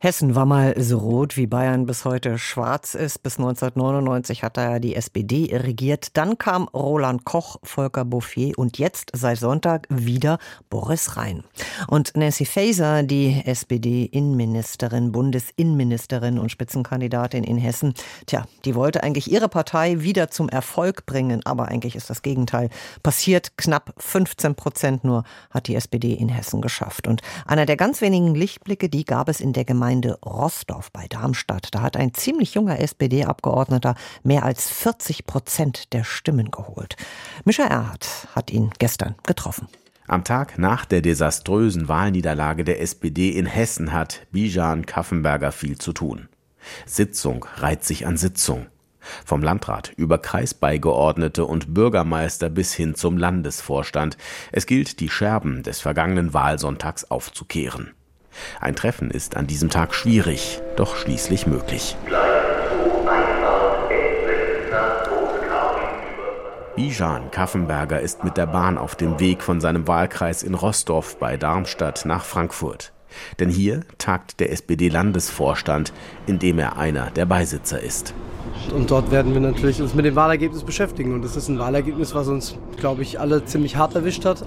Hessen war mal so rot, wie Bayern bis heute schwarz ist. Bis 1999 hat da ja die SPD regiert. Dann kam Roland Koch, Volker Bouffier und jetzt seit Sonntag wieder Boris Rhein. Und Nancy Faeser, die SPD-Innenministerin, Bundesinnenministerin und Spitzenkandidatin in Hessen, tja, die wollte eigentlich ihre Partei wieder zum Erfolg bringen. Aber eigentlich ist das Gegenteil passiert. Knapp 15 Prozent nur hat die SPD in Hessen geschafft. Und einer der ganz wenigen Lichtblicke, die gab es in der Gemeinde Gemeinde Rostorf bei Darmstadt. Da hat ein ziemlich junger SPD-Abgeordneter mehr als 40 Prozent der Stimmen geholt. Mischa Erhardt hat ihn gestern getroffen. Am Tag nach der desaströsen Wahlniederlage der SPD in Hessen hat Bijan Kaffenberger viel zu tun. Sitzung reiht sich an Sitzung. Vom Landrat über Kreisbeigeordnete und Bürgermeister bis hin zum Landesvorstand. Es gilt, die Scherben des vergangenen Wahlsonntags aufzukehren. Ein Treffen ist an diesem Tag schwierig, doch schließlich möglich. Bijan Kaffenberger ist mit der Bahn auf dem Weg von seinem Wahlkreis in Rostorf bei Darmstadt nach Frankfurt. Denn hier tagt der SPD-Landesvorstand, in dem er einer der Beisitzer ist. Und dort werden wir natürlich uns mit dem Wahlergebnis beschäftigen. Und das ist ein Wahlergebnis, was uns, glaube ich, alle ziemlich hart erwischt hat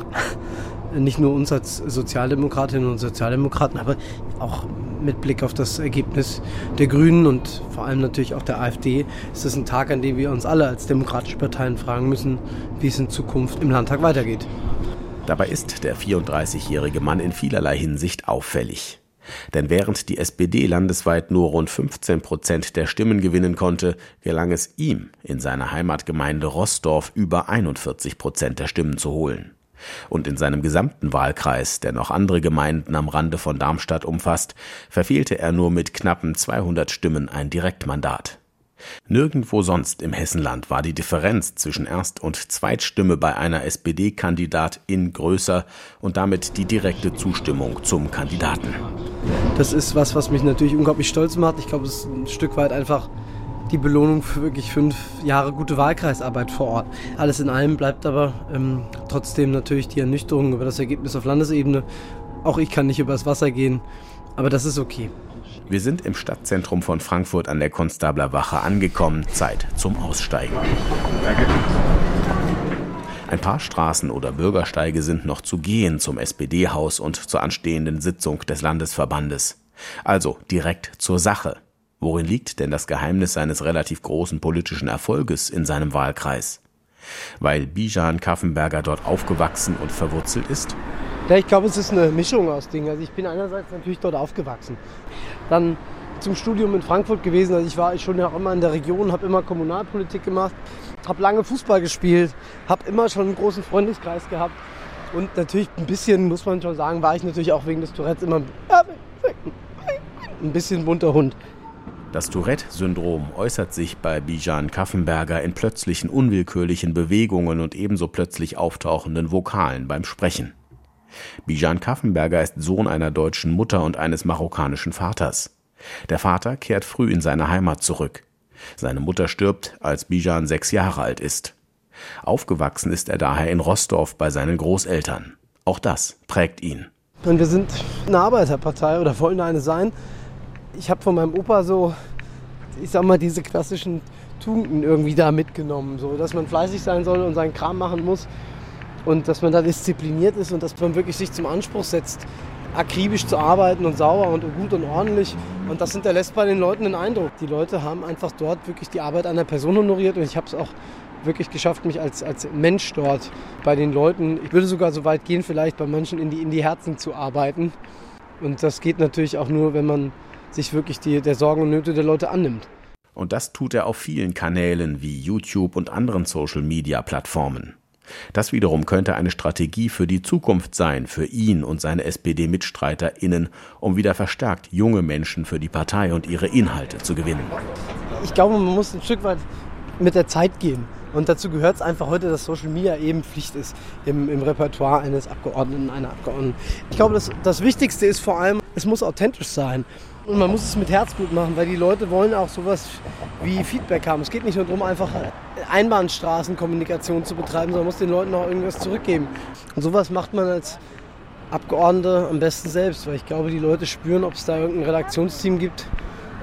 nicht nur uns als Sozialdemokratinnen und Sozialdemokraten, aber auch mit Blick auf das Ergebnis der Grünen und vor allem natürlich auch der AfD ist es ein Tag, an dem wir uns alle als demokratische Parteien fragen müssen, wie es in Zukunft im Landtag weitergeht. Dabei ist der 34-jährige Mann in vielerlei Hinsicht auffällig. Denn während die SPD landesweit nur rund 15 Prozent der Stimmen gewinnen konnte, gelang es ihm in seiner Heimatgemeinde Rossdorf über 41 Prozent der Stimmen zu holen. Und in seinem gesamten Wahlkreis, der noch andere Gemeinden am Rande von Darmstadt umfasst, verfehlte er nur mit knappen 200 Stimmen ein Direktmandat. Nirgendwo sonst im Hessenland war die Differenz zwischen Erst- und Zweitstimme bei einer SPD-Kandidatin größer und damit die direkte Zustimmung zum Kandidaten. Das ist was, was mich natürlich unglaublich stolz macht. Ich glaube, es ist ein Stück weit einfach die Belohnung für wirklich fünf Jahre gute Wahlkreisarbeit vor Ort. Alles in allem bleibt aber ähm, trotzdem natürlich die Ernüchterung über das Ergebnis auf Landesebene. Auch ich kann nicht übers Wasser gehen, aber das ist okay. Wir sind im Stadtzentrum von Frankfurt an der Konstablerwache angekommen. Zeit zum Aussteigen. Ein paar Straßen oder Bürgersteige sind noch zu gehen zum SPD-Haus und zur anstehenden Sitzung des Landesverbandes. Also direkt zur Sache. Worin liegt denn das Geheimnis seines relativ großen politischen Erfolges in seinem Wahlkreis? Weil Bijan Kaffenberger dort aufgewachsen und verwurzelt ist? Ja, ich glaube, es ist eine Mischung aus Dingen. Also ich bin einerseits natürlich dort aufgewachsen. Dann zum Studium in Frankfurt gewesen. Also ich war schon auch immer in der Region, habe immer Kommunalpolitik gemacht, habe lange Fußball gespielt, habe immer schon einen großen Freundeskreis gehabt. Und natürlich ein bisschen, muss man schon sagen, war ich natürlich auch wegen des Tourettes immer ein bisschen bunter Hund. Das Tourette-Syndrom äußert sich bei Bijan Kaffenberger in plötzlichen unwillkürlichen Bewegungen und ebenso plötzlich auftauchenden Vokalen beim Sprechen. Bijan Kaffenberger ist Sohn einer deutschen Mutter und eines marokkanischen Vaters. Der Vater kehrt früh in seine Heimat zurück. Seine Mutter stirbt, als Bijan sechs Jahre alt ist. Aufgewachsen ist er daher in Rostorf bei seinen Großeltern. Auch das prägt ihn. Und wir sind eine Arbeiterpartei oder wollen eine sein ich habe von meinem Opa so, ich sag mal, diese klassischen Tugenden irgendwie da mitgenommen. So, dass man fleißig sein soll und seinen Kram machen muss und dass man da diszipliniert ist und dass man wirklich sich zum Anspruch setzt, akribisch zu arbeiten und sauber und gut und ordentlich. Und das hinterlässt bei den Leuten den Eindruck. Die Leute haben einfach dort wirklich die Arbeit einer Person honoriert und ich habe es auch wirklich geschafft, mich als, als Mensch dort bei den Leuten, ich würde sogar so weit gehen, vielleicht bei manchen in die, in die Herzen zu arbeiten. Und das geht natürlich auch nur, wenn man sich wirklich die, der Sorgen und Nöte der Leute annimmt. Und das tut er auf vielen Kanälen wie YouTube und anderen Social-Media-Plattformen. Das wiederum könnte eine Strategie für die Zukunft sein, für ihn und seine SPD-MitstreiterInnen, um wieder verstärkt junge Menschen für die Partei und ihre Inhalte zu gewinnen. Ich glaube, man muss ein Stück weit mit der Zeit gehen. Und dazu gehört es einfach heute, dass Social Media eben Pflicht ist im, im Repertoire eines Abgeordneten, einer Abgeordneten. Ich glaube, das, das Wichtigste ist vor allem, es muss authentisch sein. Und man muss es mit Herzblut machen, weil die Leute wollen auch sowas wie Feedback haben. Es geht nicht nur darum, einfach Einbahnstraßenkommunikation zu betreiben, sondern man muss den Leuten auch irgendwas zurückgeben. Und sowas macht man als Abgeordnete am besten selbst, weil ich glaube, die Leute spüren, ob es da irgendein Redaktionsteam gibt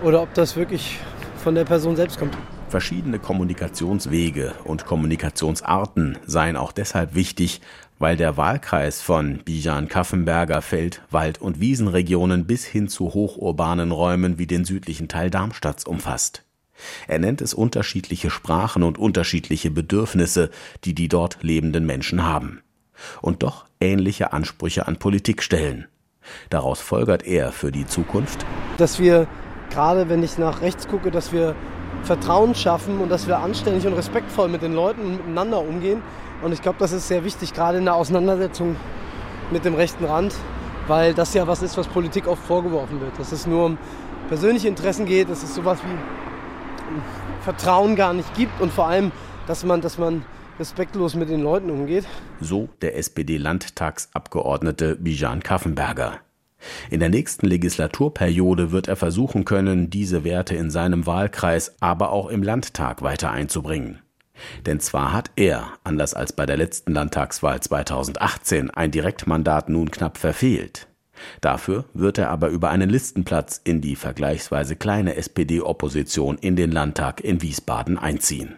oder ob das wirklich von der Person selbst kommt. Verschiedene Kommunikationswege und Kommunikationsarten seien auch deshalb wichtig, weil der Wahlkreis von Bijan Kaffenberger Feld-, Wald- und Wiesenregionen bis hin zu hochurbanen Räumen wie den südlichen Teil Darmstadts umfasst. Er nennt es unterschiedliche Sprachen und unterschiedliche Bedürfnisse, die die dort lebenden Menschen haben. Und doch ähnliche Ansprüche an Politik stellen. Daraus folgert er für die Zukunft, dass wir, gerade wenn ich nach rechts gucke, dass wir Vertrauen schaffen und dass wir anständig und respektvoll mit den Leuten miteinander umgehen. Und ich glaube, das ist sehr wichtig, gerade in der Auseinandersetzung mit dem rechten Rand, weil das ja was ist, was Politik oft vorgeworfen wird. Dass es nur um persönliche Interessen geht, dass es sowas wie Vertrauen gar nicht gibt und vor allem, dass man, dass man respektlos mit den Leuten umgeht. So der SPD-Landtagsabgeordnete Bijan Kaffenberger. In der nächsten Legislaturperiode wird er versuchen können, diese Werte in seinem Wahlkreis, aber auch im Landtag weiter einzubringen. Denn zwar hat er, anders als bei der letzten Landtagswahl 2018, ein Direktmandat nun knapp verfehlt. Dafür wird er aber über einen Listenplatz in die vergleichsweise kleine SPD-Opposition in den Landtag in Wiesbaden einziehen.